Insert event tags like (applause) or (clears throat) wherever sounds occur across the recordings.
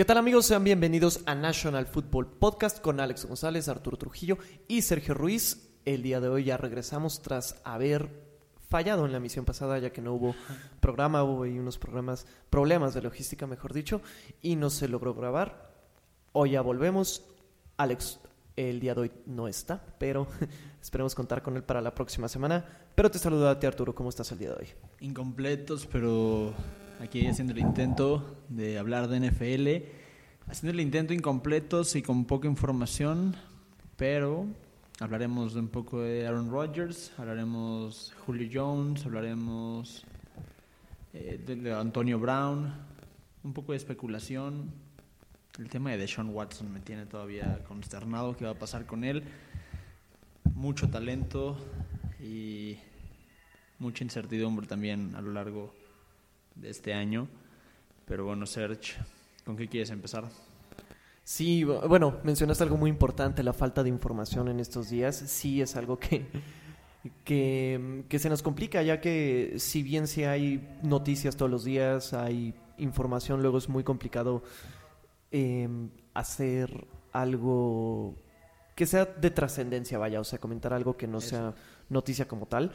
¿Qué tal amigos? Sean bienvenidos a National Football Podcast con Alex González, Arturo Trujillo y Sergio Ruiz. El día de hoy ya regresamos tras haber fallado en la misión pasada ya que no hubo programa, hubo ahí unos programas, problemas de logística mejor dicho, y no se logró grabar. Hoy ya volvemos. Alex el día de hoy no está, pero (laughs) esperemos contar con él para la próxima semana. Pero te saludo a ti Arturo, ¿cómo estás el día de hoy? Incompletos, pero aquí haciendo el intento de hablar de NFL. Haciendo el intento incompletos y con poca información, pero hablaremos un poco de Aaron Rodgers, hablaremos de Julio Jones, hablaremos eh, de, de Antonio Brown, un poco de especulación. El tema de Deshaun Watson me tiene todavía consternado qué va a pasar con él. Mucho talento y mucha incertidumbre también a lo largo de este año. Pero bueno, Serge, ¿con qué quieres empezar? Sí, bu- bueno, mencionaste algo muy importante, la falta de información en estos días. Sí es algo que, que, que se nos complica, ya que si bien sí hay noticias todos los días, hay información, luego es muy complicado eh, hacer algo que sea de trascendencia, vaya, o sea, comentar algo que no Eso. sea noticia como tal.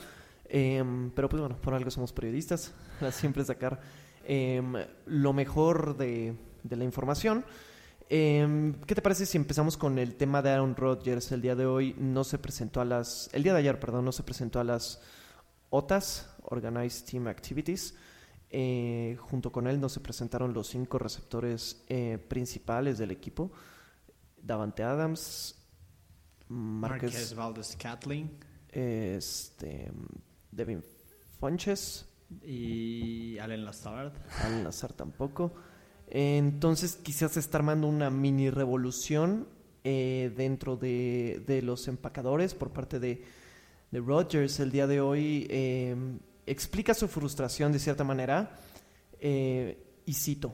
Em, pero pues bueno, por algo somos periodistas, (laughs) para siempre sacar em, lo mejor de, de la información. Em, ¿Qué te parece si empezamos con el tema de Aaron Rodgers? El día de hoy no se presentó a las... El día de ayer, perdón, no se presentó a las OTAs, Organized Team Activities. Eh, junto con él no se presentaron los cinco receptores eh, principales del equipo. Davante Adams, Marquez, Marquez Valdez Catling este, Devin Funches, y Allen Lazard. Al Nazar tampoco. Entonces quizás se está armando una mini revolución eh, dentro de, de los empacadores por parte de, de Rogers el día de hoy. eh, explica su frustración de cierta manera eh, y cito.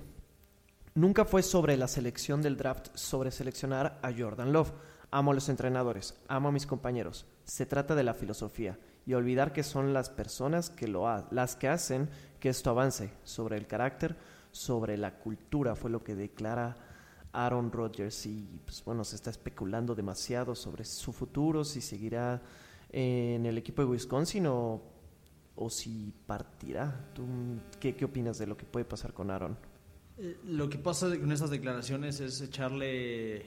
Nunca fue sobre la selección del draft, sobre seleccionar a Jordan Love. Amo a los entrenadores, amo a mis compañeros. Se trata de la filosofía y olvidar que son las personas que lo ha- las que hacen que esto avance sobre el carácter, sobre la cultura, fue lo que declara Aaron Rodgers y pues bueno, se está especulando demasiado sobre su futuro, si seguirá en el equipo de Wisconsin o, o si partirá. ¿Tú qué, qué opinas de lo que puede pasar con Aaron? Eh, Lo que pasa con estas declaraciones es echarle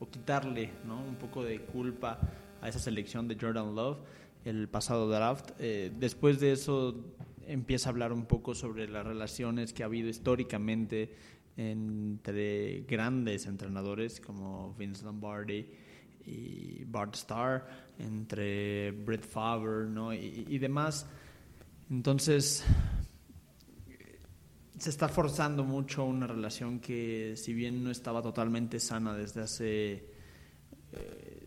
o quitarle ¿no? un poco de culpa a esa selección de Jordan Love el pasado draft. Eh, después de eso empieza a hablar un poco sobre las relaciones que ha habido históricamente entre grandes entrenadores como Vince Lombardi y Bart Starr, entre Brett Favre ¿no? y, demás. Entonces, se está forzando mucho una relación que si bien no estaba totalmente sana desde hace eh,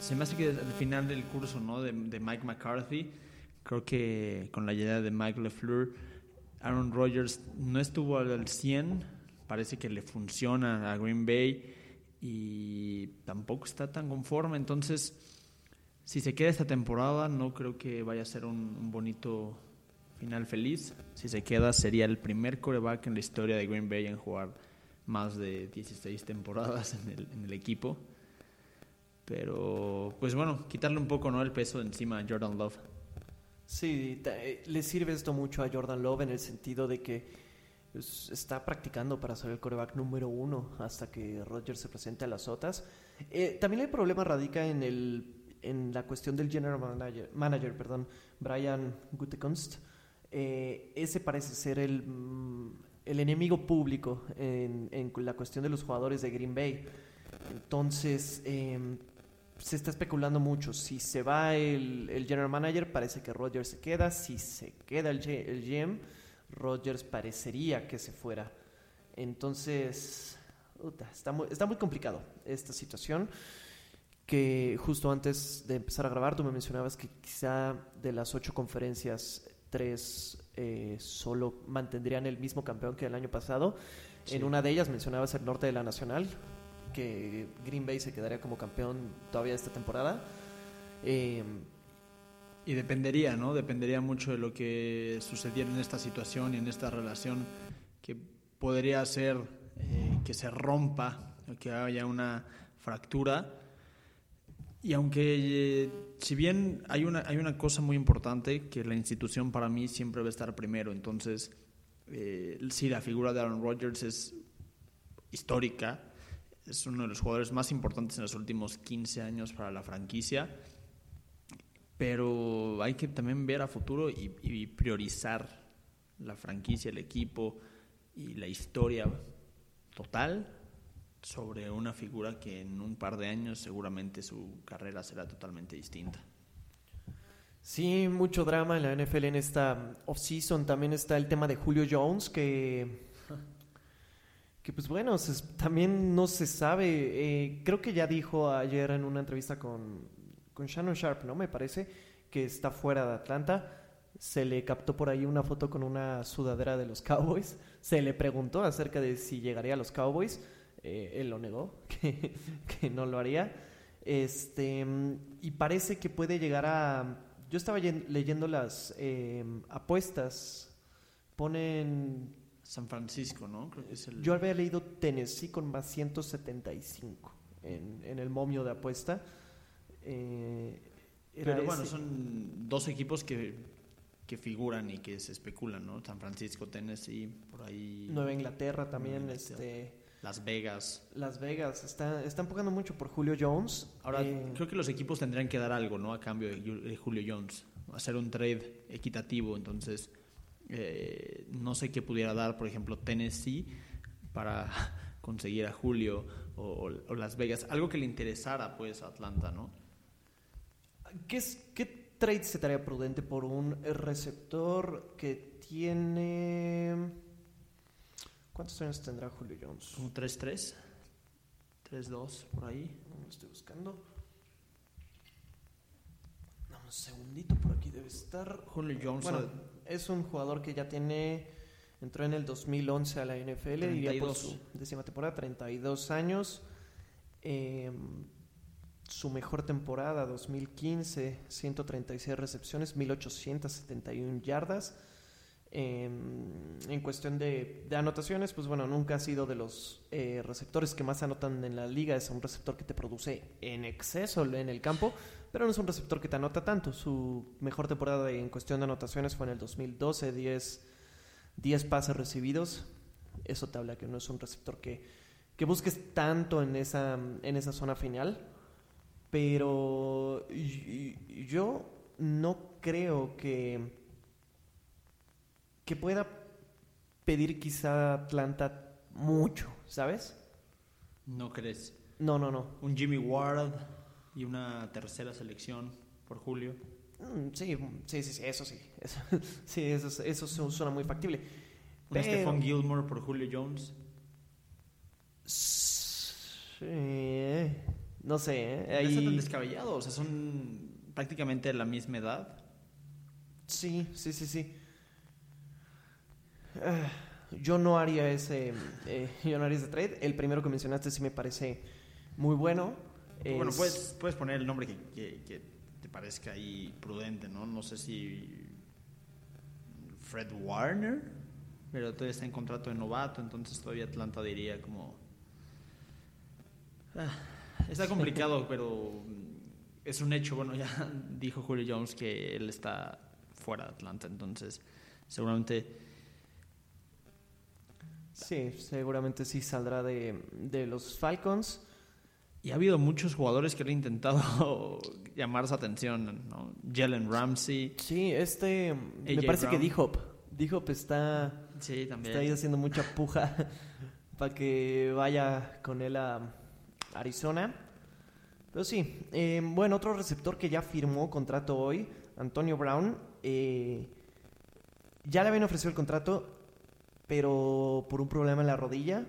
se me hace que el final del curso ¿no? de, de Mike McCarthy creo que con la llegada de Mike LeFleur Aaron Rodgers no estuvo al 100 parece que le funciona a Green Bay y tampoco está tan conforme entonces si se queda esta temporada no creo que vaya a ser un, un bonito final feliz. Si se queda, sería el primer coreback en la historia de Green Bay en jugar más de 16 temporadas en el, en el equipo. Pero, pues bueno, quitarle un poco ¿no? el peso encima a Jordan Love. Sí, eh, le sirve esto mucho a Jordan Love en el sentido de que pues, está practicando para ser el coreback número uno hasta que Rodgers se presente a las OTAs. Eh, también el problema radica en, el, en la cuestión del general manager, manager perdón, Brian Gutekunst. Eh, ese parece ser el, mm, el enemigo público en, en la cuestión de los jugadores de Green Bay. Entonces, em, se está especulando mucho. Si se va el, el general manager, parece que Rodgers se queda. Si se queda el, el GM, Rodgers parecería que se fuera. Entonces, está muy, está muy complicado esta situación. Que justo antes de empezar a grabar, tú me mencionabas que quizá de las ocho conferencias, tres eh, solo mantendrían el mismo campeón que el año pasado. Sí. En una de ellas mencionabas el norte de la Nacional, que Green Bay se quedaría como campeón todavía esta temporada. Eh, Y dependería, ¿no? Dependería mucho de lo que sucediera en esta situación y en esta relación que podría hacer eh, que se rompa, que haya una fractura. Y aunque, eh, si bien hay una, hay una cosa muy importante, que la institución para mí siempre va a estar primero, entonces, eh, sí, la figura de Aaron Rodgers es histórica, es uno de los jugadores más importantes en los últimos 15 años para la franquicia pero hay que también ver a futuro y, y priorizar la franquicia, el equipo y la historia total sobre una figura que en un par de años seguramente su carrera será totalmente distinta. Sí, mucho drama en la NFL en esta offseason. También está el tema de Julio Jones, que, que pues bueno, también no se sabe. Eh, creo que ya dijo ayer en una entrevista con, con Shannon Sharp, ¿no? Me parece que está fuera de Atlanta. Se le captó por ahí una foto con una sudadera de los Cowboys. Se le preguntó acerca de si llegaría a los Cowboys. Eh, él lo negó, (laughs) que, que no lo haría. Este, y parece que puede llegar a. Yo estaba yen- leyendo las eh, apuestas. Ponen. San Francisco, ¿no? Creo que es el... Yo había leído Tennessee con más 175 en, en el momio de apuesta. Eh, Pero bueno, son dos equipos que, que figuran y que se especulan, ¿no? San Francisco, Tennessee, por ahí... Nueva Inglaterra también, Nueva Inglaterra. este, Las Vegas. Las Vegas. Está, está empujando mucho por Julio Jones. Ahora, Eh, creo que los equipos tendrían que dar algo, ¿no? A cambio de Julio Jones. Hacer un trade equitativo. Entonces, eh, no sé qué pudiera dar, por ejemplo, Tennessee para (laughs) conseguir a Julio o, o Las Vegas. Algo que le interesara, pues, a Atlanta, ¿no? ¿Qué, es, ¿Qué trade se estaría prudente por un receptor que tiene... ¿Cuántos años tendrá Julio Jones? Un 3-3, 3-2, por ahí. Lo estoy buscando. Dame un segundito, por aquí debe estar. Julio Jones, Bueno, es un jugador que ya tiene. Entró en el 2011 a la NFL, iría por 32. su décima temporada, 32 años. Eh, su mejor temporada, 2015, 136 recepciones, 1871 yardas. Eh, en cuestión de, anotaciones, pues bueno, nunca ha sido de los eh, receptores que más anotan en la liga. Es un receptor que te produce en exceso en el campo, pero no es un receptor que te anota tanto. Su mejor temporada en cuestión de anotaciones fue en el 2012, 10, 10 pases recibidos. Eso te habla que no es un receptor que, que busques tanto en esa, en esa zona final. Pero yo no creo que que pueda pedir quizá Atlanta mucho, ¿sabes? ¿no crees? No, no, no. Un Jimmy Ward y una tercera selección por Julio. Mm, Sí, sí, sí, sí, eso sí. Eso, (laughs) sí, eso, es- eso su- suena muy factible. Un Pero- Stephon Gilmore por Julio Jones. Sí, no sé, ¿eh? No está tan Ahí, descabellado, o sea, son prácticamente de la misma edad. sí, sí, sí, sí. Ah, yo no haría ese, eh, yo no haría ese trade. El primero que mencionaste sí me parece muy bueno. Bueno, Es- puedes, puedes poner el nombre que, que- que te parezca ahí prudente, ¿no? No sé si Fred Warner, pero todavía está en contrato de novato, entonces todavía Atlanta diría como... Ah, está complicado, pero es un hecho. Bueno, ya dijo Julio Jones que él está fuera de Atlanta, entonces seguramente Sí, seguramente sí saldrá de, de los Falcons. Y ha habido muchos jugadores que han intentado (laughs) llamar su atención, ¿no? Jalen Ramsey. Sí, este. me parece que. D-Hop. D-Hop está, Sí, también. está ahí haciendo mucha puja (laughs) para que vaya con él a Arizona. Pero sí, eh, bueno, otro receptor que ya firmó contrato hoy, Antonio Brown. eh, ya le habían ofrecido el contrato, pero por un problema en la rodilla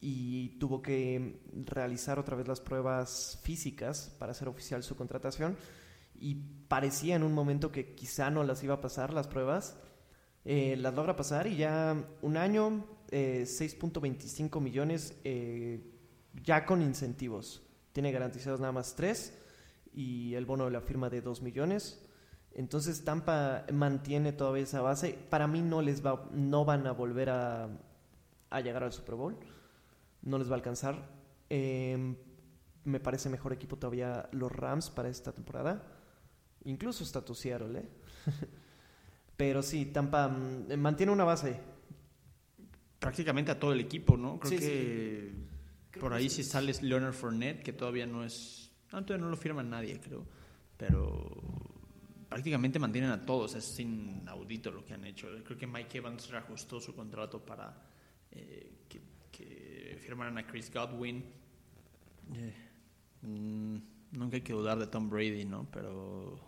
y tuvo que realizar otra vez las pruebas físicas para hacer oficial su contratación y parecía en un momento que quizá no las iba a pasar las pruebas, eh, las logra pasar y ya un año, eh, 6.25 millones eh, ya con incentivos. Tiene garantizados nada más 3 y el bono de la firma de 2 millones. Entonces Tampa mantiene todavía esa base. Para mí no les va, no van a volver a, a llegar al Super Bowl. No les va a alcanzar. Eh, me parece mejor equipo todavía los Rams para esta temporada. Incluso está tu Seattle, ¿eh? (laughs) Pero sí, Tampa mm, mantiene una base. Prácticamente a todo el equipo, ¿no? Creo Sí, que Creo por que ahí sí. sí sale Leonard Fournette, que todavía no es... No, todavía no lo firma nadie, creo. Pero prácticamente mantienen a todos. Es inaudito lo que han hecho. Creo que Mike Evans reajustó su contrato para eh, que, que firmaran a Chris Godwin. Eh, mm, nunca hay que dudar de Tom Brady, ¿no? Pero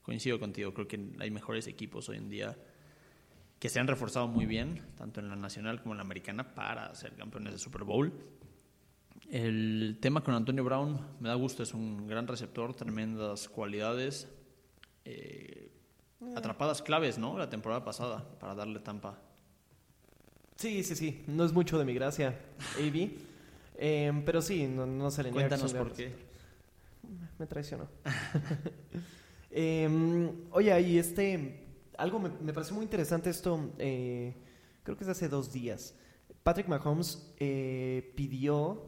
coincido contigo. Creo que hay mejores equipos hoy en día que se han reforzado muy bien, tanto en la nacional como en la americana, para ser campeones de Super Bowl. El tema con Antonio Brown me da gusto, es un gran receptor, tremendas cualidades, eh, atrapadas claves, ¿no? La temporada pasada para darle Tampa. Sí, sí, sí. No es mucho de mi gracia, AB. Eh, pero sí, no, no se le niega Cuéntanos por qué. Me traicionó. (laughs) Eh, oye, y este. Algo me, me pareció muy interesante esto. eh, creo que es hace dos días. Patrick Mahomes eh, pidió.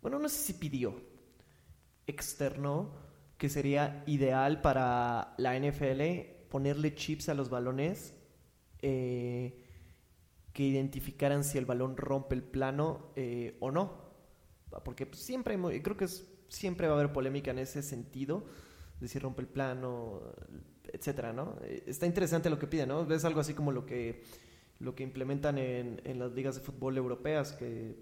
Bueno, no sé si pidió. Externó que sería ideal para la NFL ponerle chips a los balones eh, que identificaran si el balón rompe el plano eh, o no. Porque siempre, creo que siempre va a haber polémica en ese sentido, de si rompe el plano, etcétera, ¿no? Eh, Está interesante lo que piden, ¿no? Es algo así como lo que, lo que implementan en, en las ligas de fútbol europeas, que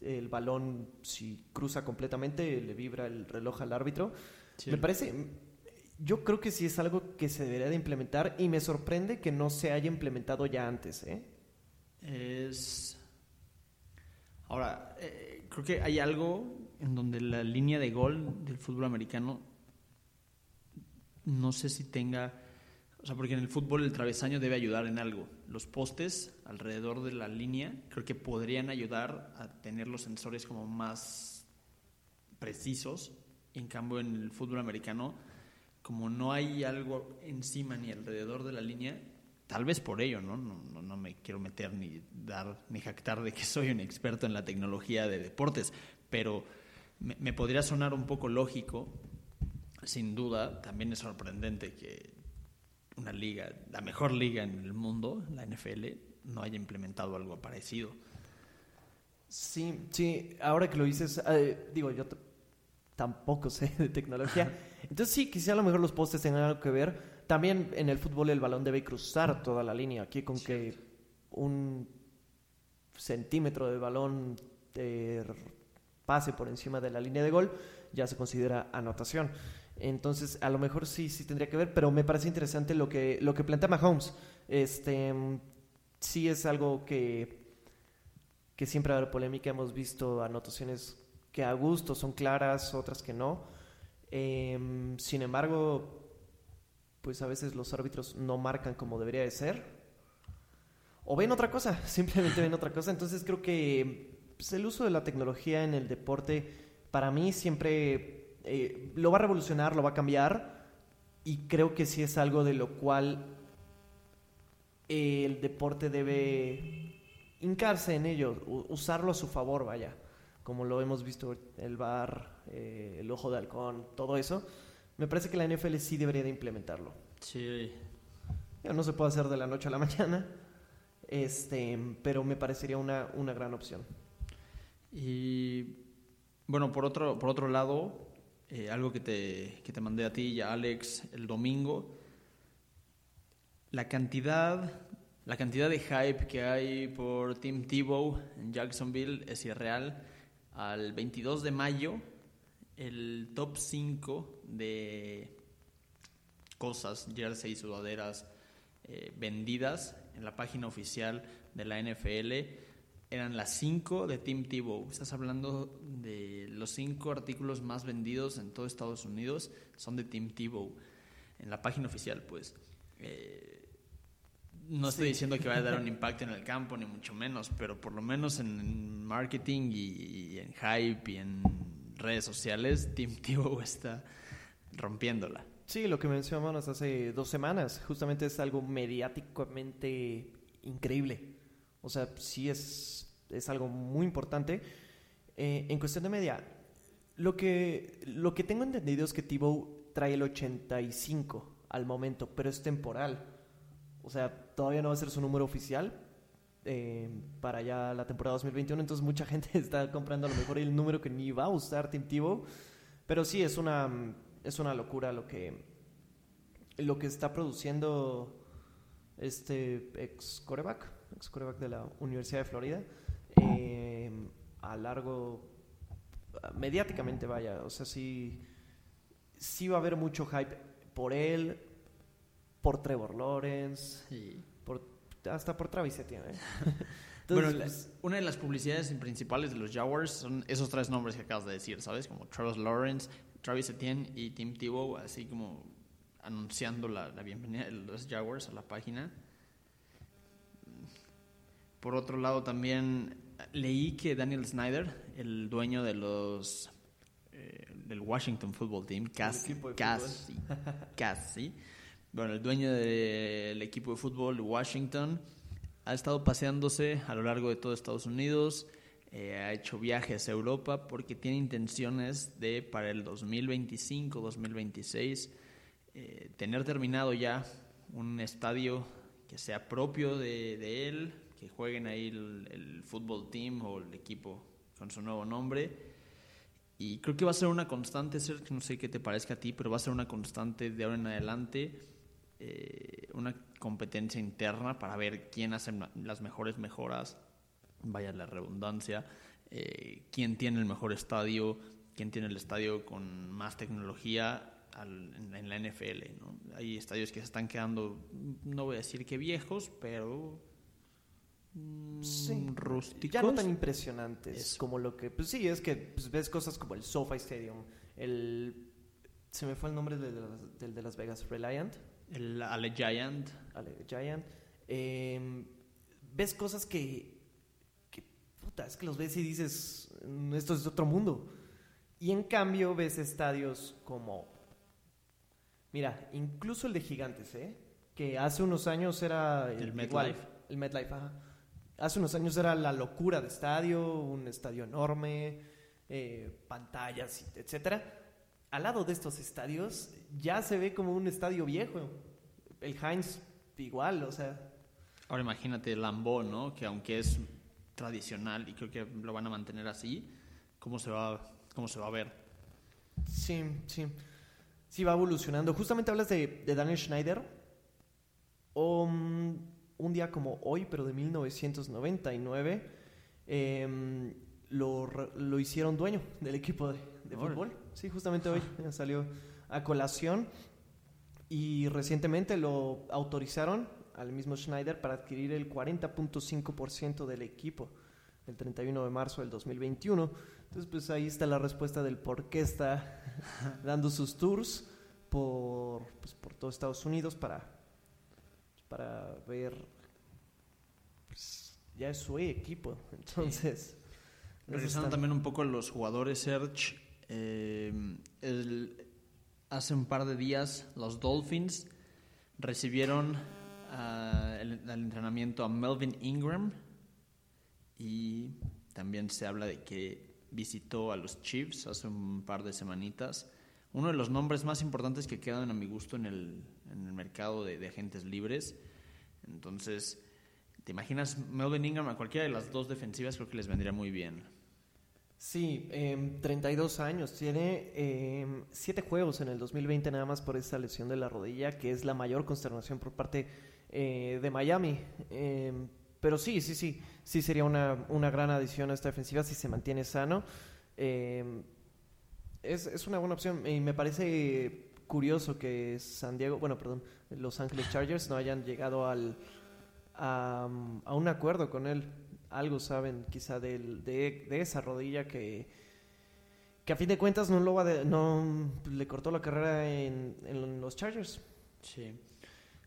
el balón, si cruza completamente, le vibra el reloj al árbitro. Me parece, yo creo que sí es algo que se debería de implementar y me sorprende que no se haya implementado ya antes, ¿eh? Es. Ahora, eh, creo que hay algo en donde la línea de gol del fútbol americano no sé si tenga. O sea, porque en el fútbol el travesaño debe ayudar en algo. Los postes alrededor de la línea creo que podrían ayudar a tener los sensores como más precisos. En cambio, en el fútbol americano, como no hay algo encima ni alrededor de la línea, tal vez por ello, ¿no? No, no, me quiero meter ni dar ni jactar de que soy un experto en la tecnología de deportes, pero me, podría sonar un poco lógico. Sin duda, también es sorprendente que una liga, la mejor liga en el mundo, la NFL, no haya implementado algo parecido. Sí, sí, ahora que lo dices, eh, digo, yo tampoco sé de tecnología. Entonces sí, quizá a lo mejor los postes tengan algo que ver. También en el fútbol el balón debe cruzar toda la línea. Aquí con que un centímetro de balón eh, pase por encima de la línea de gol, ya se considera anotación. Entonces, a lo mejor sí, sí tendría que ver, pero me parece interesante lo que, lo que plantea Mahomes. Este, mm, sí es algo que, que siempre va a haber polémica. Hemos visto anotaciones que a gusto son claras, otras que no. Em, sin embargo, pues a veces los árbitros no marcan como debería de ser. O ven otra cosa, (laughs) simplemente ven otra cosa. Entonces creo que pues, el uso de la tecnología en el deporte, para mí siempre eh, lo va a revolucionar, lo va a cambiar. Y creo que sí es algo de lo cual el deporte debe hincarse en ello, usarlo a su favor, vaya. Como lo hemos visto, el bar, el ojo de halcón, todo eso. Me parece que la NFL sí debería de implementarlo. Sí, no se puede hacer de la noche a la (laughs) mañana, este, pero me parecería una, una gran opción. Y bueno, por otro, por otro lado, eh, algo que te, que te mandé a ti y a Alex el domingo, la cantidad, la cantidad de hype que hay por Tim Tebow en Jacksonville es irreal. Al 22 de mayo, el top 5 de cosas, jerseys, sudaderas eh, vendidas en la página oficial de la NFL eran las 5 de Tim Tebow. Estás hablando de los 5 artículos más vendidos en todo Estados Unidos son de Tim Tebow. En la página oficial, pues. Eh, no estoy diciendo que vaya a dar un (laughs) impacto en el campo, ni mucho menos, pero por lo menos en marketing y, en hype y en redes sociales, (laughs) Tim Tebow está rompiéndola. Sí, lo que mencionamos hace dos semanas, justamente es algo mediáticamente increíble. O sea, sí es, es algo muy importante. Eh, en cuestión de media, lo que, lo que tengo entendido es que Tebow trae el 85 al momento, pero es temporal. O sea, todavía no va a ser su número oficial eh, para ya la temporada 2021. Entonces mucha (laughs) gente está comprando a lo mejor el número que ni va a usar Tim Tebow. Pero sí, es una, es una locura lo que, lo que está produciendo este ex coreback, ex coreback de la Universidad de Florida. Eh, a largo, mediáticamente vaya, o sea, sí, sí va a haber mucho hype por él, por Trevor Lawrence, por, hasta por Travis Etienne. ¿eh? (laughs) bueno, pues, una de las publicidades principales de los Jaguars son esos tres nombres que acabas de decir, ¿sabes? Como Trevor Lawrence, Travis Etienne y Tim Tebow, así como anunciando la, bienvenida de los Jaguars a la página. Por otro lado, también leí que Daniel Snyder, el dueño de los eh, del Washington Football Team, casi, casi, casi bueno, el dueño del equipo de fútbol Washington, ha estado paseándose a lo largo de todo Estados Unidos, eh, ha hecho viajes a Europa porque tiene intenciones de para el 2025-2026 eh, tener terminado ya un estadio que sea propio de, él, que jueguen ahí el, el fútbol team o el equipo con su nuevo nombre. Y creo que va a ser una constante, no sé qué te parezca a ti, pero va a ser una constante de ahora en adelante eh, una competencia interna para ver quién hace las mejores mejoras, vaya la redundancia, eh, quién tiene el mejor estadio, quién tiene el estadio con más tecnología en, la NFL. ¿no? Hay estadios que se están quedando, no voy a decir que viejos, pero mm, rústicos. Ya no tan impresionantes como lo que... Pues sí, es que pues, ves cosas como el SoFi Stadium, el... Se me fue el nombre del de Las Vegas, Reliant. El Ale Giant. Ale Giant. Em, ves cosas que, que, puta, es que los ves y dices, mm, esto es otro mundo. Y en cambio ves estadios como, mira, incluso el de Gigantes, ¿eh? Que hace unos años era... El, MetLife. El MetLife, ajá. Hace unos años era la locura de estadio, un estadio enorme, eh, pantallas, etcétera al lado de estos estadios ya se ve como un estadio viejo. El Heinz igual, o sea. Ahora imagínate el Lambeau, ¿no? Que aunque es tradicional y creo que lo van a mantener así, ¿cómo se va, cómo se va a ver? Sí, sí. Sí, va evolucionando. Justamente hablas de, Daniel Schneider. Um, un día como hoy, pero de 1999, em, lo, lo hicieron dueño del equipo de, de fútbol. Sí, justamente hoy (laughs) salió a colación. Y recientemente lo autorizaron al mismo Schneider para adquirir el 40.5% del equipo el 31 de marzo del 2021. Entonces, pues ahí está la respuesta del por qué está (laughs) dando sus tours por, pues, por todo Estados Unidos para, para ver. Pues, ya es su equipo. Entonces. Regresando también un poco a los jugadores, Serge. Eh, hace un par de días los Dolphins recibieron uh, el, entrenamiento a Melvin Ingram y también se habla de que visitó a los Chiefs hace un par de semanitas. Uno de los nombres más importantes que quedan a mi gusto en el, mercado de, de agentes libres. Entonces, ¿te imaginas Melvin Ingram a cualquiera de las dos defensivas? Creo que les vendría muy bien. Sí, 32 em, años. Tiene 7 em, juegos en el 2020 nada más por esa lesión de la rodilla, que es la mayor consternación por parte eh, de Miami. Em, pero sí, sí, sí. Sí sería una, una, gran adición a esta defensiva si se mantiene sano. Es, es, una buena opción y me parece curioso que San Diego, bueno, perdón, Los Angeles Chargers no hayan llegado al, a un acuerdo con él algo saben quizá de, de, esa rodilla que, que a fin de cuentas no, lo va no le cortó la carrera en, en los Chargers. Sí.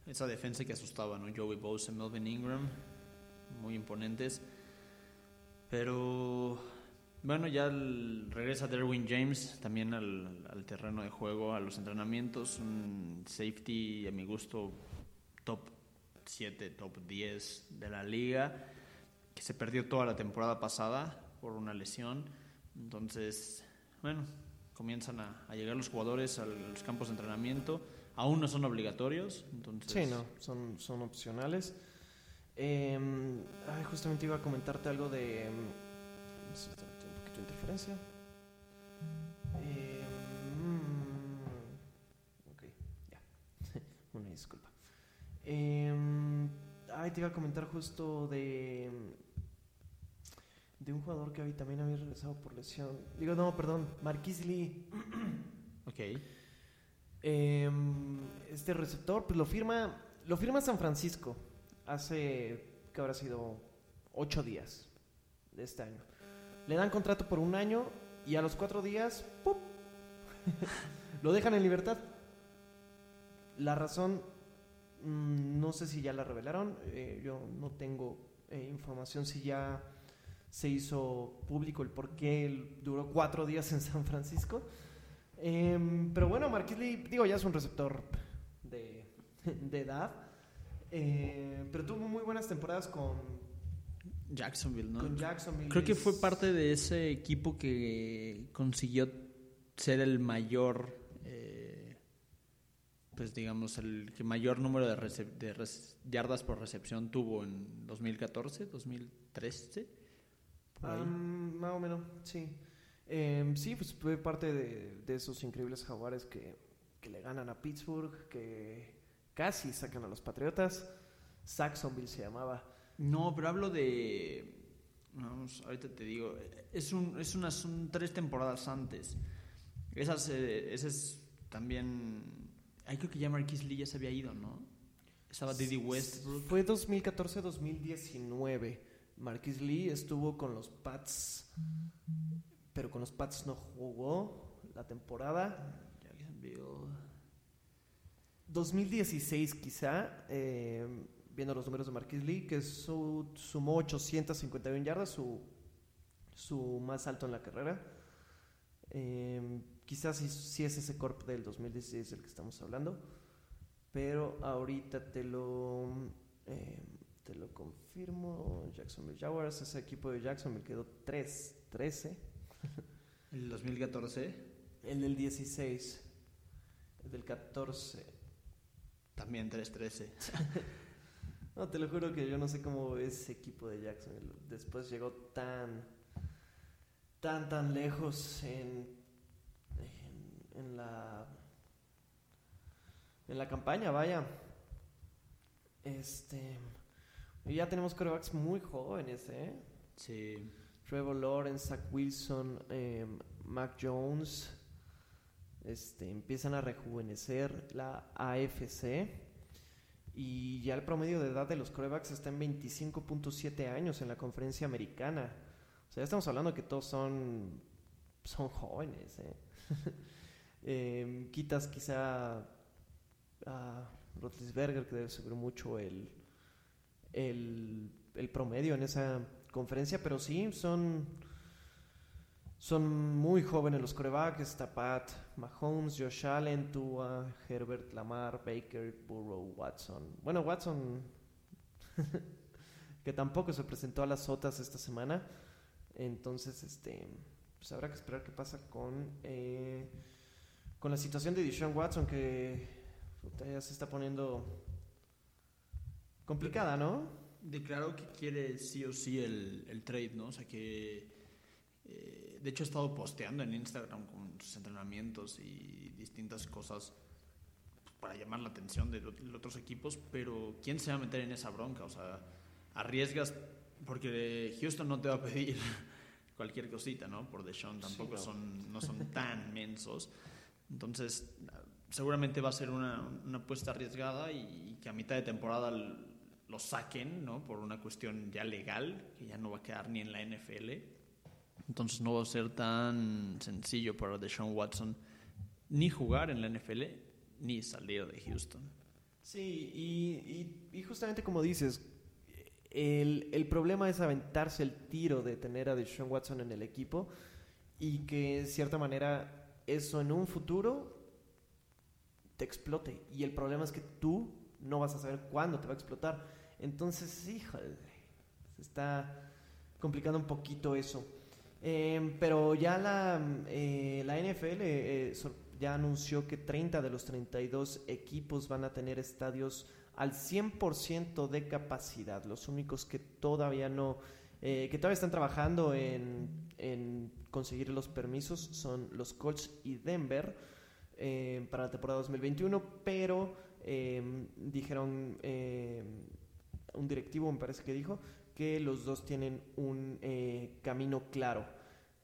esa defensa que asustaba, ¿no? Joey Bosa, Melvin Ingram, muy imponentes. Pero bueno, ya regresa Derwin James también al, al terreno de juego, a los entrenamientos. Un safety, a mi gusto, top 7, top 10 de la liga, que se perdió toda la temporada pasada por una lesión. Entonces, bueno, comienzan a, a llegar los jugadores a los campos de entrenamiento. Aún no son obligatorios, entonces... Sí, no, son, son opcionales. Eh, ay, justamente iba a comentarte algo de... em, un poquito de interferencia. Eh, mm, ok, ya. (laughs) Una disculpa. Eh, ay, te iba a comentar justo de... De un jugador que había, también había regresado por lesión. Digo, no, perdón, Marquis Lee. (clears throat) Ok. Eh, este receptor, pues lo firma, lo firma San Francisco hace que habrá sido ocho días de este año. Le dan contrato por un año y a los cuatro días, ¡pup! (laughs) lo dejan en libertad. La razón, mm, no sé si ya la revelaron, eh, yo no tengo eh, información si ya se hizo público el por qué duró cuatro días en San Francisco. Em, pero bueno, Marquis Lee, digo, ya es un receptor de, (laughs) de edad. eh, pero tuvo muy buenas temporadas con, Jacksonville, ¿no? con Jacksonville. Creo que fue parte de ese equipo que consiguió ser el mayor, eh, pues digamos, el que mayor número de, de yardas por recepción tuvo en 2014, 2013. Ah, más o menos, sí. Em, sí, pues fue parte de, de esos increíbles jaguares que, que le ganan a Pittsburgh, que casi sacan a los Patriotas. Saxonville se llamaba. No, pero hablo de. Vamos, ahorita te digo. Es, un, es unas son tres temporadas antes. Esas, eh, esas también. Ay, creo que ya Marquis Lee ya se había ido, ¿no? Estaba Diddy Westbrook. Fue 2014-2019. Marquis Lee estuvo con los Pats, pero con los Pats no jugó la temporada. Jacksonville. 2016 quizá, eh, viendo los números de Marquis Lee, que su- sumó 851 yardas, su, más alto en la carrera. Eh, quizás sí es ese corp del 2016 del que estamos hablando, pero ahorita te lo, eh, te lo confirmo. Jacksonville Jaguars, ese equipo de Jacksonville quedó 3, 13. (laughs) El 2014 El del 16, el del 14. también 3-13. (laughs) No, te lo juro que yo no sé cómo ese equipo de Jacksonville después llegó tan, tan, tan lejos en, en, en la, en la campaña, vaya. Este, y ya tenemos corebacks muy jóvenes, ¿eh? Sí. Trevor Lawrence, Zach Wilson, eh, Mac Jones, este, empiezan a rejuvenecer la AFC y ya el promedio de edad de los corebacks está en 25.7 años en la conferencia americana. O sea, ya estamos hablando que todos son, son jóvenes. ¿eh? (laughs) Eh, quitas quizá a Roethlisberger, que debe subir mucho el, el, promedio en esa conferencia, pero sí, son, son muy jóvenes los corebacks. Está Pat, Mahomes, Josh Allen, Tua, Herbert, Lamar, Baker, Burrow, Watson. Bueno, Watson, (laughs) que tampoco se presentó a las sotas esta semana. Entonces, este, pues habrá que esperar qué pasa con, eh, con la situación de Deshaun Watson, que ya se está poniendo complicada, ¿no? Declaró que quiere sí o sí el, el trade, ¿no? O sea que. eh, de hecho, ha estado posteando en Instagram con sus entrenamientos y distintas cosas para llamar la atención de, otros equipos, pero ¿quién se va a meter en esa bronca? O sea, arriesgas, porque Houston no te va a pedir (laughs) cualquier cosita, ¿no? Por Deshaun tampoco no. son, no (laughs) son tan mensos. Entonces, seguramente va a ser una, una apuesta arriesgada y, que a mitad de temporada lo saquen, ¿no? Por una cuestión ya legal, que ya no va a quedar ni en la NFL. Entonces no va a ser tan sencillo para Deshaun Watson ni jugar en la NFL ni salir de Houston. Sí, y, justamente como dices, el, el, problema es aventarse el tiro de tener a Deshaun Watson en el equipo y que, de cierta manera, eso en un futuro te explote. Y el problema es que tú no vas a saber cuándo te va a explotar. Entonces, híjole, se está complicando un poquito eso. Eh, pero ya la, eh, la NFL eh, ya anunció que 30 de los 32 equipos van a tener estadios al 100% de capacidad. Los únicos que todavía no, que todavía están trabajando en, en, conseguir los permisos son los Colts y Denver para la temporada 2021, pero dijeron un directivo, me parece que dijo, que los dos tienen un eh, camino claro.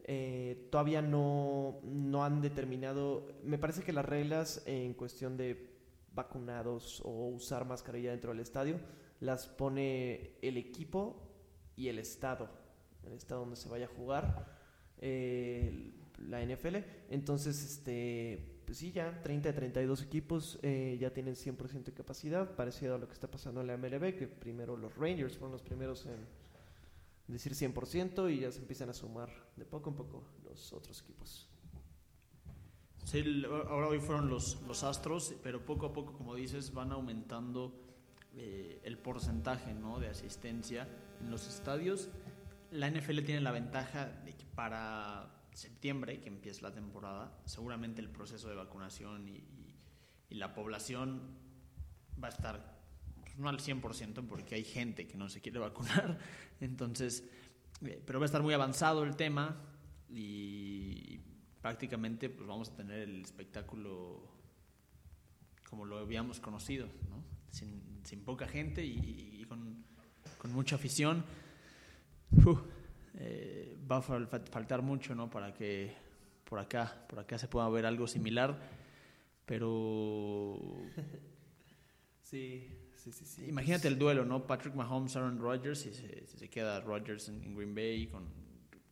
Eh, todavía no, no han determinado, me parece que las reglas en cuestión de vacunados o usar mascarilla dentro del estadio las pone el equipo y el estado, el estado donde se vaya a jugar eh, la NFL. Entonces, este pues sí, ya 30 de 32 equipos eh, ya tienen 100% de capacidad, parecido a lo que está pasando en la MLB, que primero los Rangers fueron los primeros en decir 100% y ya se empiezan a sumar de poco en poco los otros equipos. Sí, ahora hoy fueron los, los Astros, pero poco a poco, como dices, van aumentando eh, el porcentaje ¿no? de asistencia en los estadios. La NFL tiene la ventaja de que para septiembre, que empieza la temporada, seguramente el proceso de vacunación y, la población va a estar pues, no al 100% porque hay gente que no se quiere vacunar, (laughs) entonces, eh, pero va a estar muy avanzado el tema y, prácticamente pues vamos a tener el espectáculo como lo habíamos conocido, ¿no? sin, poca gente y, con, mucha afición. Eh, va a faltar mucho, ¿no? Para que por acá, por acá se pueda ver algo similar, pero (laughs) sí, sí, sí, sí. Imagínate el duelo, ¿no? Patrick Mahomes, Aaron Rodgers, si se, queda Rodgers en, Green Bay con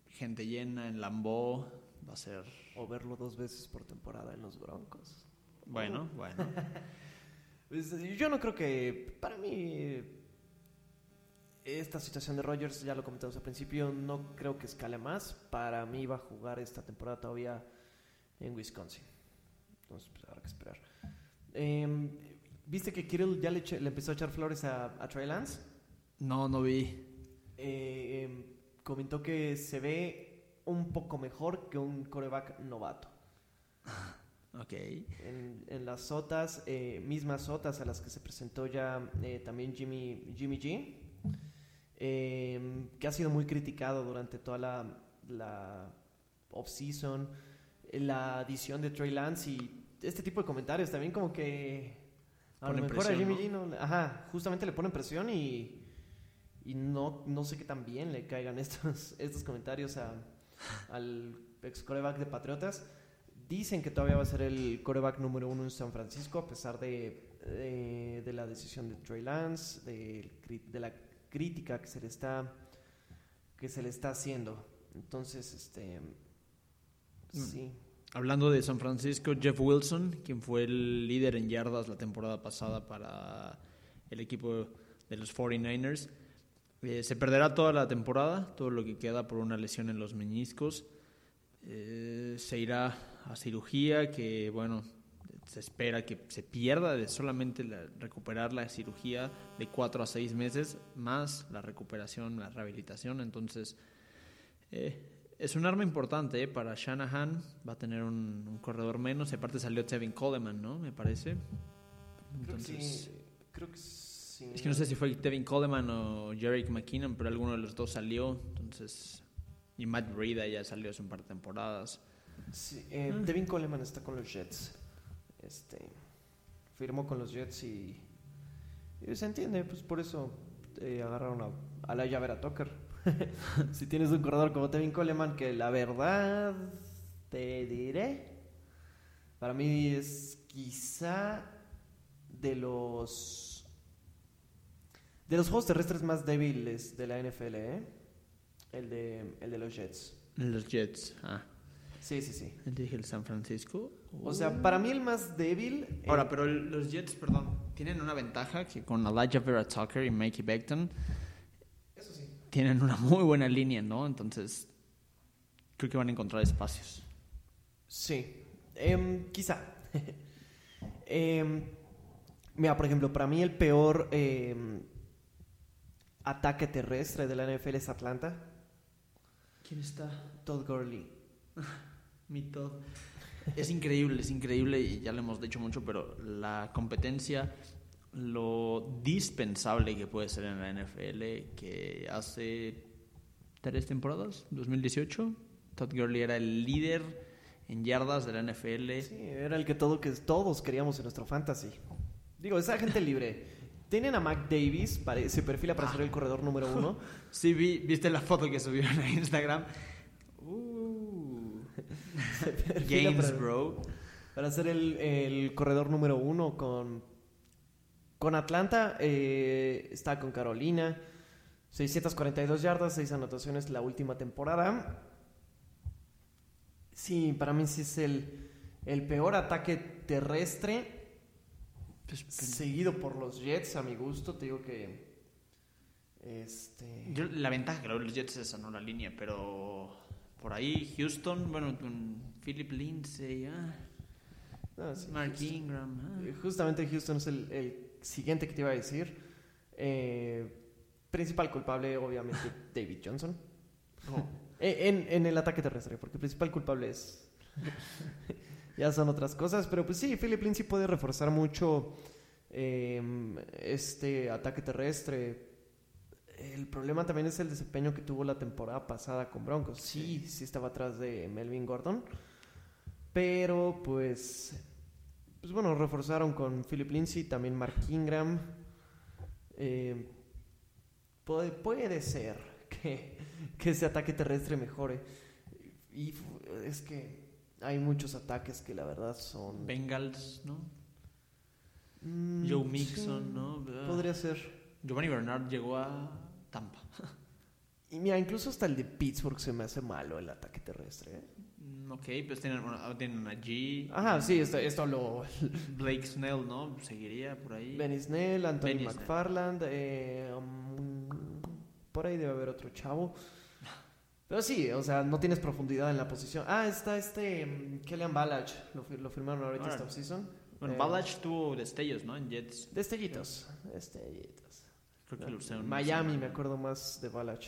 gente llena en Lambeau, va a ser o verlo dos veces por temporada en los Broncos. Bueno, bueno. (laughs) Pues, yo no creo que para mí esta situación de Rogers, ya lo comentamos al principio, no creo que escale más. Para mí va a jugar esta temporada todavía en Wisconsin. Entonces, pues habrá que esperar. Em, ¿Viste que Kirill ya le, empezó a echar flores a, Trey Lance? No, no vi. Eh, em, comentó que se ve un poco mejor que un coreback novato. (laughs) ok. En, las sotas, eh, mismas sotas a las que se presentó ya eh, también Jimmy, Jimmy G Em, que ha sido muy criticado durante toda la, la off-season, la adición de Trey Lance y este tipo de comentarios también como que a lo mejor a Jimmy G ajá, justamente le ponen presión y, y no, no sé qué tan bien le caigan (laughs) estos, estos comentarios a, al ex coreback de Patriotas. Dicen que todavía va a ser el coreback número uno en San Francisco a pesar de, de, la decisión de Trey Lance, de, de la crítica que se le está que se le está haciendo. Entonces, este mm. sí. Hablando de San Francisco, Jeff Wilson, quien fue el líder en yardas la temporada pasada para el equipo de los 49ers, eh, se perderá toda la temporada, todo lo que queda por una lesión en los meniscos. Eh, se irá a cirugía, que bueno, se espera que se pierda de solamente recuperar la cirugía de cuatro a seis meses, más la recuperación, la rehabilitación. Entonces, eh, es un arma importante eh, para Shanahan. Va a tener un, corredor menos. Y aparte salió Tevin Coleman, ¿no? Me parece. Entonces, creo que sí. Es que no sé si fue Tevin Coleman o Jerick McKinnon, pero alguno de los dos salió. Entonces, y Matt Breida ya salió hace un par de temporadas. Sí, eh, mm. Coleman está con los Jets. Este, firmó con los Jets y, se entiende, pues por eso eh, agarraron a, la llave a Tucker. (laughs) si tienes un corredor como Tevin Coleman, que la verdad te diré, para mí es quizá de los de los juegos terrestres más débiles de la NFL, ¿eh? el de el de los Jets. Los Jets, ah. Sí, sí, sí. Dije el San Francisco. O sea, para mí el más débil. Ahora, pero los Jets, perdón. tienen una ventaja que con Elijah Vera Tucker y Mikey Beckton Eso sí. tienen una muy buena línea, ¿no? Entonces, creo que van a encontrar espacios. Sí, Em, quizá. (laughs) Em, mira, por ejemplo, para mí el peor em, ataque terrestre de la NFL es Atlanta. ¿Quién está? Todd Gurley. (laughs) Mi Todd. Es increíble, es increíble y ya lo hemos dicho mucho, pero la competencia, lo dispensable que puede ser en la NFL, que hace tres temporadas, 2018, Todd Gurley era el líder en yardas de la NFL. Sí, era el que, todo, que todos queríamos en nuestro fantasy. Digo, esa gente libre. Tienen a Mac Davis, se perfila para ser el corredor número uno. (laughs) Sí, vi, viste la foto que subieron a Instagram. Games, para- bro. Para ser el, el corredor número uno con, con Atlanta. eh, está con Carolina. 642 yardas, 6 anotaciones la última temporada. Sí, para mí sí es el, el peor ataque terrestre. Pues, Seguido por los Jets, a mi gusto. Te digo que. Este. Yo- la ventaja que los Jets es esa, no la línea, pero por ahí Houston, bueno, con Philip Lindsay, ah, no, sí, Mark Houston. Ingram. ah. Eh, Justamente Houston es el, el siguiente que te iba a decir. Eh, principal culpable, obviamente, (laughs) David Johnson. Eh, En, en el ataque terrestre, porque el principal culpable es. (laughs) ya son otras cosas, pero pues sí, Philip Lindsay puede reforzar mucho eh, este ataque terrestre. El problema también es el desempeño que tuvo la temporada pasada con Broncos. Sí, sí estaba atrás de Melvin Gordon, pero pues pues bueno, reforzaron con Philip Lindsay, también Mark Ingram. Eh, puede, puede ser que, que ese ataque terrestre mejore. Y es que hay muchos ataques que la verdad son... Bengals, ¿no? Mm, Joe sí, Mixon, ¿no? Podría ser. Giovanni Bernard llegó a Tampa. Y mira, incluso hasta el de Pittsburgh se me hace malo el ataque terrestre. ¿eh? Mm, Ok, pues tienen, bueno, tienen a G. Ajá, sí, esto, esto lo... Blake Snell, ¿no? Seguiría por ahí. Benny Snell, Anthony Benny Snell. McFarland, eh, um, por ahí debe haber otro chavo. Pero sí, o sea, no tienes profundidad en la posición. Ah, está este um, Kelly Balach, lo, lo firmaron ahorita esta offseason. Bueno, Eh, Ballage tuvo destellos, ¿no? En Jets. Destellitos, destellitos. Creo que lo usaron. Miami, me acuerdo más de Balach.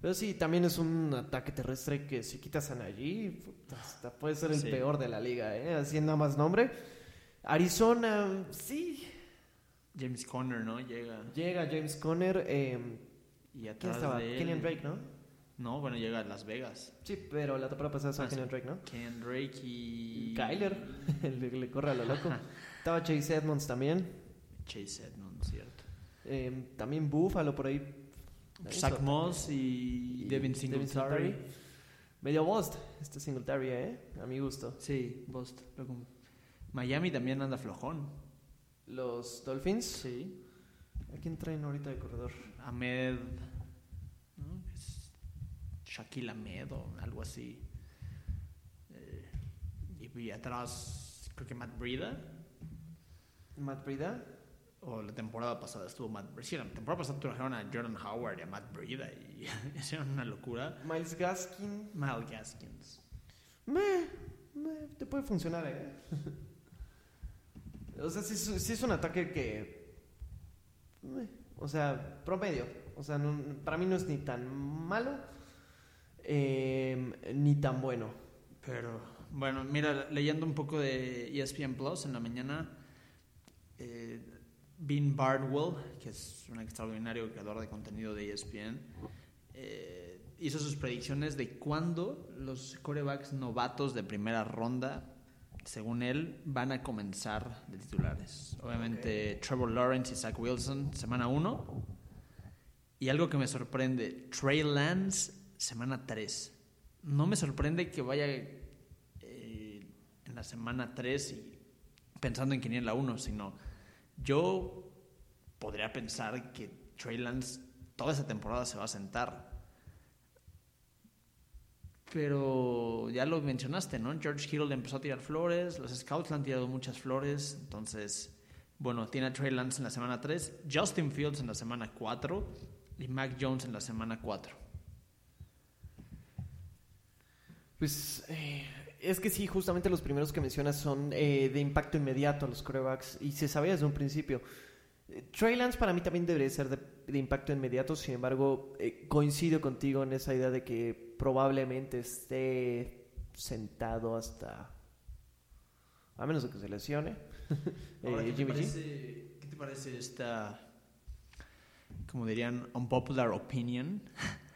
Pero sí, también es un ataque terrestre que si quitas a Najee, hasta puede ser el Sí. peor de la liga, ¿eh? Así nada más nombre. Arizona, sí, James Conner, ¿no? Llega. llega James Conner. Eh, Y ¿Quién atrás estaba? de él. Kenyan Drake, ¿no? No, bueno, llega a Las Vegas. Sí, pero la temporada pasada estaba Ah, Kenyan. Drake, ¿no? Kenyan Drake y. Kyler, (laughs) le, le corre a lo loco. (laughs) Estaba Chase Edmonds también. Chase Edmonds. Eh, también Buffalo por ahí. Zach. Moss y, Y Devin Singletary. Medio Bost, este Singletary, ¿eh? A mi gusto. Sí. Luego- Miami también anda flojón. Los Dolphins. Sí. ¿A quién traen ahorita de corredor? Ahmed. ¿no? Es Shaquille Ahmed o algo así. Eh, y, y atrás, creo que Matt Breida. Matt Breida. O la temporada pasada estuvo Matt Breida. Sí, la temporada pasada trajeron a Jordan Howard y a Matt Breida y (laughs) hicieron una locura. Miles Gaskin. Mal Gaskins. Me, me, te puede funcionar, ¿eh? (laughs) o sea, sí, es- sí es un ataque que. me, o sea, promedio. O sea, no- para mí no es ni tan malo eh, ni tan bueno. Pero bueno, mira, leyendo un poco de ESPN Plus en la mañana, eh, Bean Bardwell, que es un extraordinario creador de contenido de ESPN, eh, hizo sus predicciones de cuándo los corebacks novatos de primera ronda, según él, van a comenzar de titulares. Obviamente Trevor Lawrence y Zach Wilson, semana 1. Y algo que me sorprende, Trey Lance, semana 3. No me sorprende que vaya eh, en la semana 3 y pensando en quién es la 1, sino yo podría pensar que Trey Lance toda esa temporada se va a sentar. Pero ya lo mencionaste, ¿no? George Kittle le empezó a tirar flores, los scouts le han tirado muchas flores, entonces Bueno, tiene a Trey Lance en la semana 3, Justin Fields en la semana 4 y Mac Jones en la semana 4. Pues eh, es que sí, justamente los primeros que mencionas son eh, de impacto inmediato a los corebacks y se sabía desde un principio. Trey Lance para mí también debería ser de, de impacto inmediato, sin embargo, eh, coincido contigo en esa idea de que probablemente esté sentado hasta... A menos de que se lesione. (laughs) Ahora, eh, ¿qué, te Jimmy G. parece, ¿Qué te parece esta, como dirían, unpopular opinion? (laughs)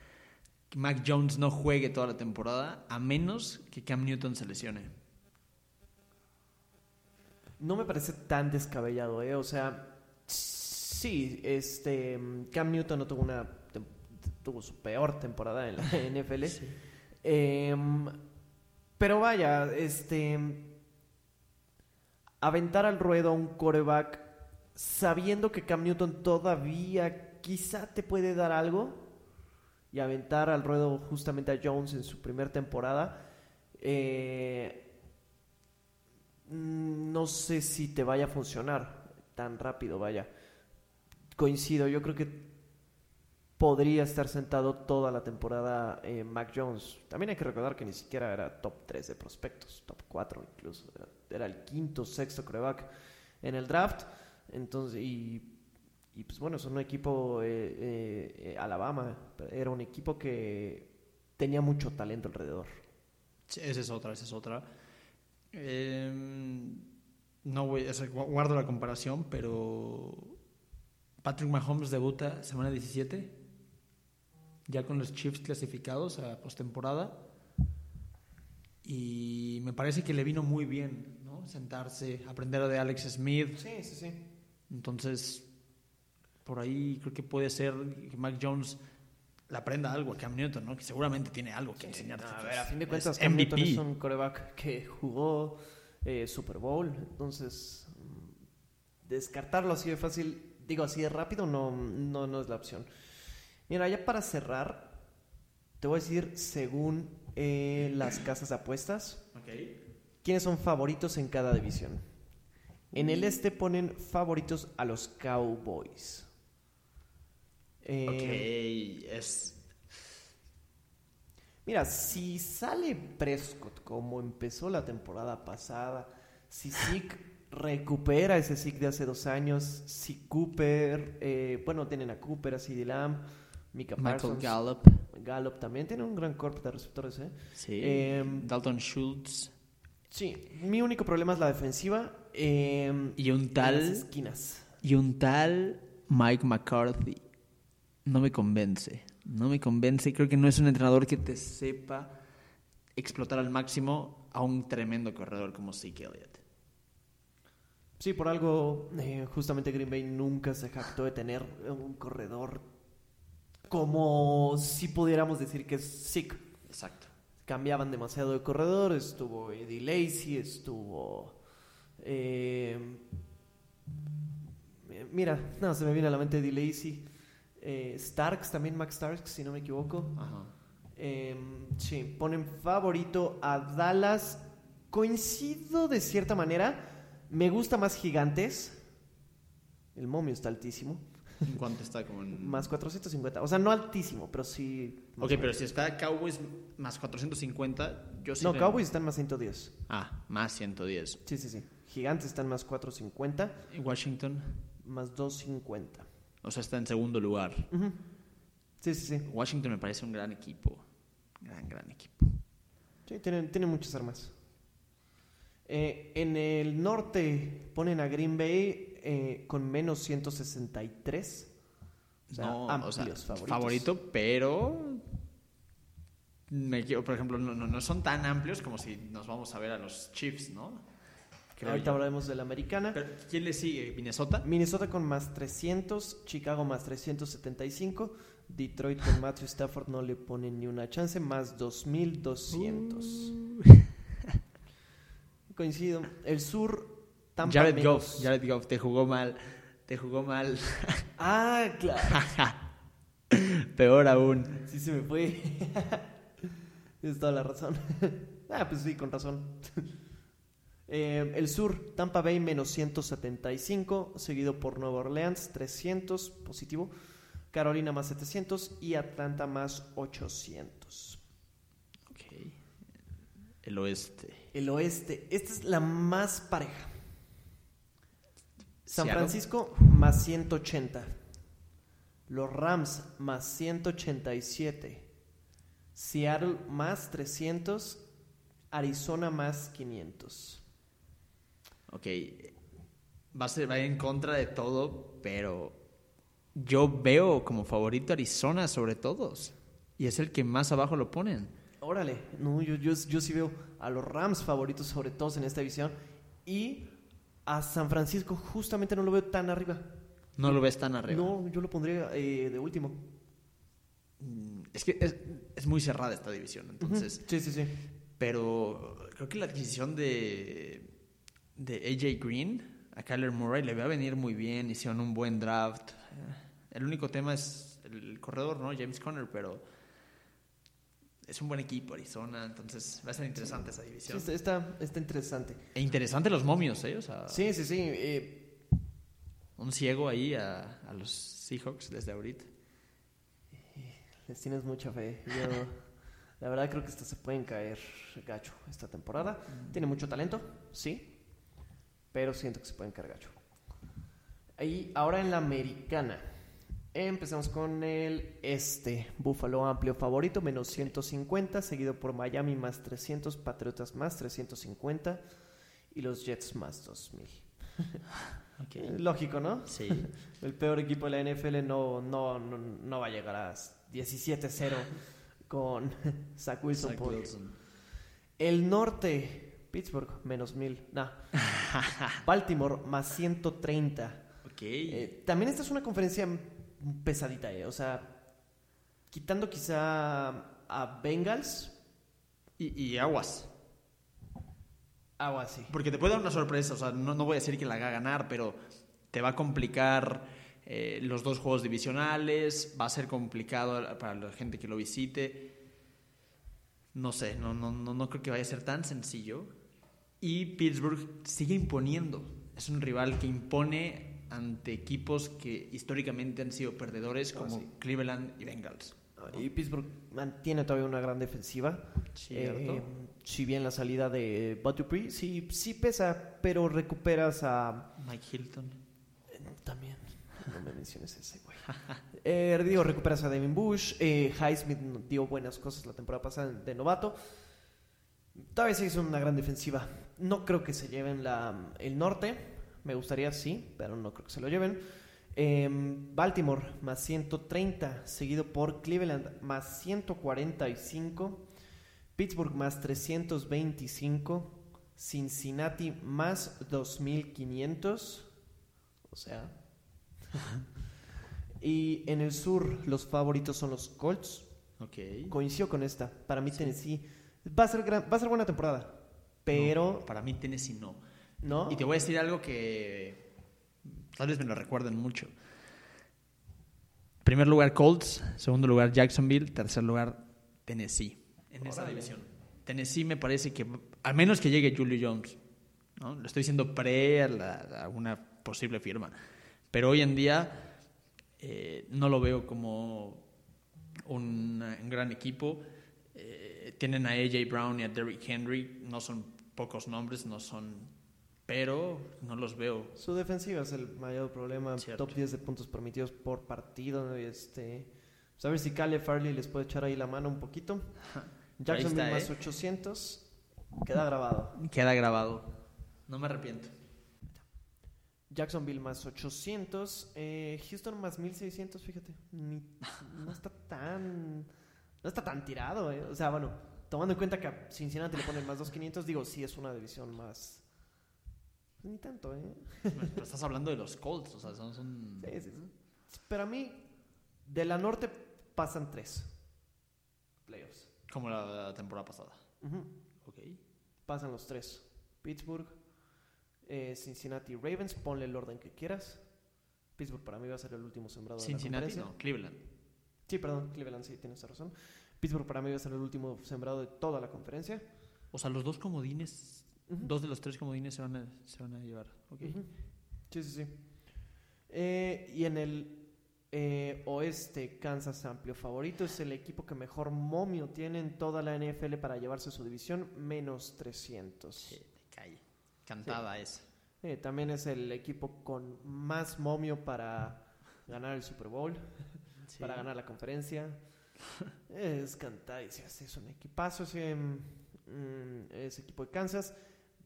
que Mac Jones no juegue toda la temporada a menos que Cam Newton se lesione. No me parece tan descabellado, ¿eh? O sea, sí, este Cam Newton no tuvo una tuvo su peor temporada en la (laughs) NFL. Em, pero vaya, este aventar al ruedo a un coreback sabiendo que Cam Newton todavía quizá te puede dar algo y aventar al ruedo justamente a Jones en su primer temporada. eh, no sé si te vaya a funcionar tan rápido, vaya. Coincido, yo creo que podría estar sentado toda la temporada eh, Mac Jones. También hay que recordar que ni siquiera era top 3 de prospectos, top 4 incluso. Era, era el quinto, sexto coreback en el draft. Entonces, y, y pues bueno, son un equipo, eh, eh, eh, Alabama, era un equipo que tenía mucho talento alrededor. Sí, esa es otra, esa es otra. Eh, no voy, o sea, gu- guardo la comparación, pero Patrick Mahomes debuta semana 17, ya con los Chiefs clasificados a postemporada. Y me parece que le vino muy bien, ¿no? Sentarse, aprender de Alex Smith. Sí, sí, sí. Entonces, por ahí creo que puede ser que Mac Jones le aprenda algo a Cam Newton, ¿no? Que seguramente tiene algo que enseñar. A ver, a fin de cuentas, Cam Newton es un coreback que jugó eh, Super Bowl, entonces mm, descartarlo así de fácil, digo así de rápido, no, no, no es la opción. Mira, ya para cerrar, te voy a decir según eh, las casas de apuestas, quiénes son favoritos en cada división. En el este ponen favoritos a los Cowboys. Eh, Ok, es. Mira, si sale Prescott como empezó la temporada pasada, si Zeke recupera ese Zeke de hace dos años, si Cooper, eh, bueno, tienen a Cooper, a CeeDee Lamb, Mika Michael Parsons, Gallup. Gallup también tiene un gran cuerpo de receptores, ¿eh? Sí. Em, Dalton Schultz. Sí, mi único problema es la defensiva eh, Y un en las tal. esquinas. Y un tal Mike McCarthy. No me convence. No me convence. Creo que no es un entrenador que te sepa explotar al máximo a un tremendo corredor como Zeke Elliott. Sí, por algo, eh, justamente Green Bay nunca se jactó de tener un corredor como si pudiéramos decir que es Zeke. Exacto. cambiaban demasiado de corredor. Estuvo Eddie Lacy, estuvo. eh, mira, no, se me viene a la mente Eddie Lacy. Eh, Starks, también Max Starks, si no me equivoco. Ajá. Eh, sí, ponen favorito a Dallas. Coincido de cierta manera. Me gusta más Gigantes. El momio está altísimo. ¿En cuánto está? Como en... (laughs) Más 450. O sea, no altísimo, pero sí. Ok, pero si está Cowboys más 450, yo sí. No, le- Cowboys están más 110. Ah, más 110. Sí, sí, sí. Gigantes están más 450, ¿Y Washington? más 250. O sea, está en segundo lugar. Sí, sí, sí. Washington me parece un gran equipo. Gran, gran equipo. Sí, tienen, tienen muchas armas. Eh, en el norte ponen a Green Bay eh, con menos 163. O sea, no, amplios o sea, favoritos. favorito, pero me por ejemplo, no, no, no son tan amplios como si nos vamos a ver a los Chiefs, ¿no? Creo Ahorita yo. hablaremos de la americana. Pero, ¿Quién le sigue? ¿Minnesota? Minnesota con más 300, Chicago más 375, Detroit con Matthew Stafford no le ponen ni una chance, más 2200. Uh. Coincido. El sur, Tampa Jared menos- Goff, Jared Goff, te jugó mal. Te jugó mal. Ah, claro. (laughs) Peor aún. Sí se me fue. (laughs) Tienes toda la razón. (laughs) ah, pues sí, con razón. Eh, el sur, Tampa Bay menos 175, seguido por Nueva Orleans 300, positivo. Carolina más 700 y Atlanta más 800. Ok. El oeste. El oeste, esta es la más pareja. San. Francisco más 180. Los Rams más 187. Seattle más 300. Arizona más 500. Ok. Va a ser va en contra de todo, pero yo veo como favorito Arizona sobre todos. Y es el que más abajo lo ponen. Órale, no, yo, yo, yo sí veo a los Rams favoritos sobre todos en esta división. Y a San Francisco justamente no lo veo tan arriba. No lo ves tan arriba. No, yo lo pondría eh, de último. Mm, Es que es, es muy cerrada esta división, entonces. Sí, sí, sí. Pero creo que la adquisición de, de AJ Green a Kyler Murray le va a venir muy bien. Hicieron un buen draft. Eh, El único tema es el corredor, ¿no? James Conner, pero es un buen equipo Arizona, entonces va a ser interesante esa Sí, división. está, está, está interesante. E interesante los momios, ¿eh? O sea, Sí, sí, sí. eh, un ciego ahí a, a los Seahawks desde ahorita. les tienes mucha fe. Yo, la verdad, creo que estos se pueden caer gacho esta temporada. Tiene mucho talento, sí. Pero siento que se pueden caer gacho. Ahí, ahora en la americana. Empezamos con el este. Buffalo amplio favorito, menos 150. Seguido por Miami más 300. Patriotas más 350. Y los Jets más 2000. (laughs) Ok. Eh, Lógico, ¿no? Sí. (laughs) El peor equipo de la NFL no, no, no, no va a llegar a 17-0 con (laughs) Zach Wilson. Zach Wilson. El norte, Pittsburgh, menos 1000. Nah. (laughs) Baltimore, más 130. Ok. Eh, también esta es una conferencia pesadita, eh. O sea, quitando quizá a Bengals, y, y aguas. algo así. Porque te puede dar una sorpresa, o sea, no, no voy a decir que la haga ganar, pero te va a complicar eh, los dos juegos divisionales, va a ser complicado para la gente que lo visite. No sé, no, no, no, no creo que vaya a ser tan sencillo. Y Pittsburgh sigue imponiendo. Es un rival que impone ante equipos que históricamente han sido perdedores Ah, como sí. Cleveland y Bengals. Y Pittsburgh mantiene todavía una gran defensiva. Cierto. Eh, si bien la salida de Bud Dupree sí, sí pesa, pero recuperas a... Mike Hilton. eh, También, no me menciones ese, güey. (laughs) Eh, digo, recuperas a Devin Bush. Eh, Highsmith dio buenas cosas la temporada pasada de novato. Todavía sí es una gran defensiva. No creo que se lleven la, el norte. Me gustaría sí, pero no creo que se lo lleven. Eh, Baltimore más 130, seguido por Cleveland más 145. Pittsburgh más 325. Cincinnati más 2500. O sea. (laughs) y en el sur, los favoritos son los Colts. Ok. Coincido con esta. Para mí, Tennessee va a ser, gran- va a ser buena temporada. Pero, No, para mí Tennessee no. ¿no? Y te voy a decir algo que tal vez me lo recuerden mucho. Primer lugar Colts, segundo lugar Jacksonville, tercer lugar Tennessee en esa división. Tennessee me parece que, al menos que llegue Julio Jones, ¿no? lo estoy diciendo pre a, la- a una posible firma, pero hoy en día eh, no lo veo como un, un gran equipo. Eh, tienen a AJ Brown y a Derrick Henry, no son pocos nombres, no son, pero no los veo. Su defensiva es el mayor problema. Cierto. Top 10 de puntos permitidos por partido. ¿no? Este, pues a ver si Caleb Farley les puede echar ahí la mano un poquito. Jacksonville está, más ¿eh? 800. Queda grabado. Queda grabado. No me arrepiento. Jacksonville más 800. eh, Houston más 1600, fíjate. Ni- no está tan. No está tan tirado, ¿eh? O sea, bueno, tomando en cuenta que a Cincinnati le ponen más 2500, digo, sí es una división más. Ni tanto, ¿eh? Pero estás hablando de los Colts, o sea, son... son- Sí, sí, sí. Pero a mí, de la norte pasan tres playoffs. como la, la temporada pasada. Ujú. Ok. Pasan los tres. Pittsburgh, eh, Cincinnati, Ravens, ponle el orden que quieras. Pittsburgh para mí va a ser el último sembrado de la Cincinnati, no, Cleveland. Sí, perdón, Cleveland, sí, tienes razón. Pittsburgh para mí va a ser el último sembrado de toda la conferencia. O sea, los dos comodines Ujú. Dos de los tres comodines se van a, se van a llevar. ok. Ujú. Sí, sí, sí. Eh, y en el eh, oeste, Kansas amplio favorito. Es el equipo que mejor momio tiene en toda la NFL para llevarse su división, menos 300. Sí, de calle. Cantada esa. Eh, también es el equipo con más momio para ganar el Super Bowl, Sí. para ganar la conferencia. Es hace, es un equipazo ese, mm, ese equipo de Kansas.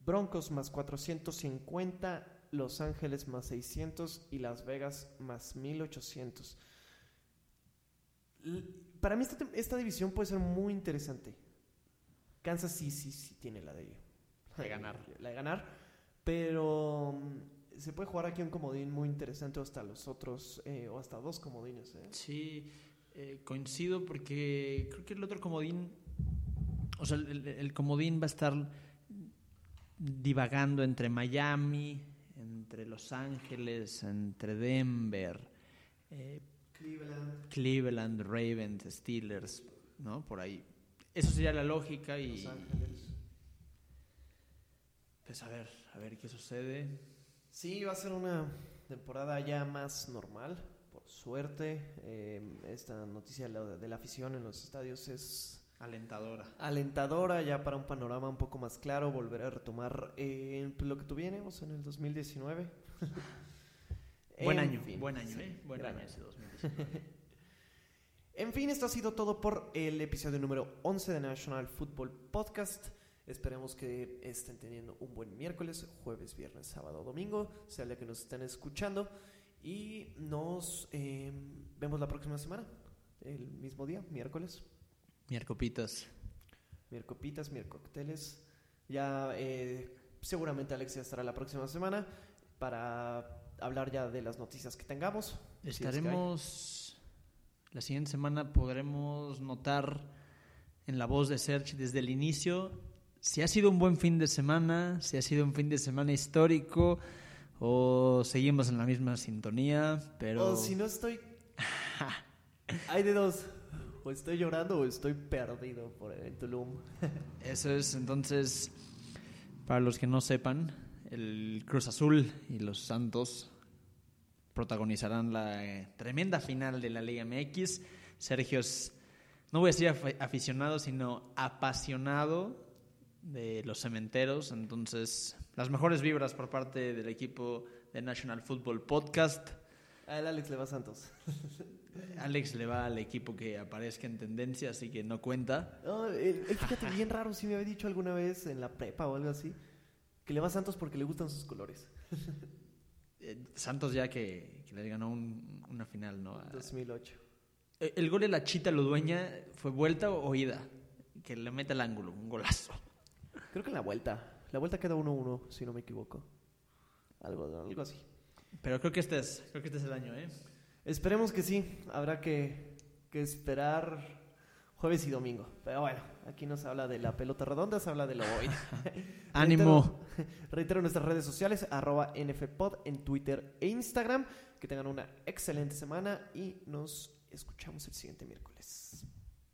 Broncos más 450, Los Ángeles más 600 y Las Vegas más 1800. L- Para mí esta, división puede ser muy interesante. Kansas sí, sí, sí tiene la de, De ganar. (laughs) La de ganar. Pero mm, se puede jugar aquí un comodín muy interesante o hasta los otros, eh, o hasta dos comodines. eh. Sí, eh, coincido porque creo que el otro comodín, o sea, el, el comodín va a estar divagando entre Miami, entre Los Ángeles, entre Denver, eh, Cleveland, Cleveland, Ravens, Steelers, ¿no? Por ahí. Eso sería la lógica y... Los Ángeles. Pues a ver, a ver qué sucede. Sí, va a ser una temporada ya más normal, por suerte. Eh, esta noticia de la, de la afición en los estadios es Alentadora. alentadora ya para un panorama un poco más claro, volver a retomar eh, lo que tuvimos en el 2019. (laughs) Buen En año, fin, buen año, sí, ¿eh? Buen año ese 2019. (laughs) (laughs) En fin, esto ha sido todo por el episodio número 11 de National Football Podcast. Esperemos que estén teniendo un buen miércoles, jueves, viernes, sábado, domingo, sea día que nos estén escuchando. Y nos eh, vemos la próxima semana, el mismo día, miércoles. Miercopitas. Miercopitas, miercocteles. Ya eh, seguramente Alexia estará la próxima semana para hablar ya de las noticias que tengamos. si es que hay. Estaremos. La siguiente semana podremos notar en la voz de Serge desde el inicio si ha sido un buen fin de semana, si ha sido un fin de semana histórico o seguimos en la misma sintonía, pero O si no estoy. (laughs) Hay de dos. O estoy llorando o estoy perdido por el Tulum. (laughs) eso es entonces para los que no sepan, el Cruz Azul y los Santos protagonizarán la eh, tremenda final de la Liga MX. Sergio es, no voy a decir afi- aficionado, sino apasionado de los cementeros. Entonces, las mejores vibras por parte del equipo de National Football Podcast. A el Alex le va a Santos. (laughs) Alex le va al equipo que aparezca en tendencia, así que no cuenta. No, él, él, fíjate, bien raro, si me había dicho alguna vez en la prepa o algo así, que le va a Santos porque le gustan sus colores. (laughs) Eh, Santos ya que, que les ganó un- una final, ¿no? A- 2008. Eh, El gol de la Chita Ludueña fue vuelta o ida, que le mete al ángulo, un golazo. Creo que en la vuelta. La vuelta queda 1-1, si no me equivoco. Algo, algo así. Pero creo que este es, creo que este es el año, ¿eh? Esperemos que sí. Habrá que, que esperar jueves y domingo. Pero bueno, aquí no se habla de la pelota redonda, se habla de lo hoy. (laughs) Ánimo. Reitero, (laughs) reitero nuestras redes sociales, arroba NFPod en Twitter e Instagram. Que tengan una excelente semana y nos escuchamos el siguiente miércoles.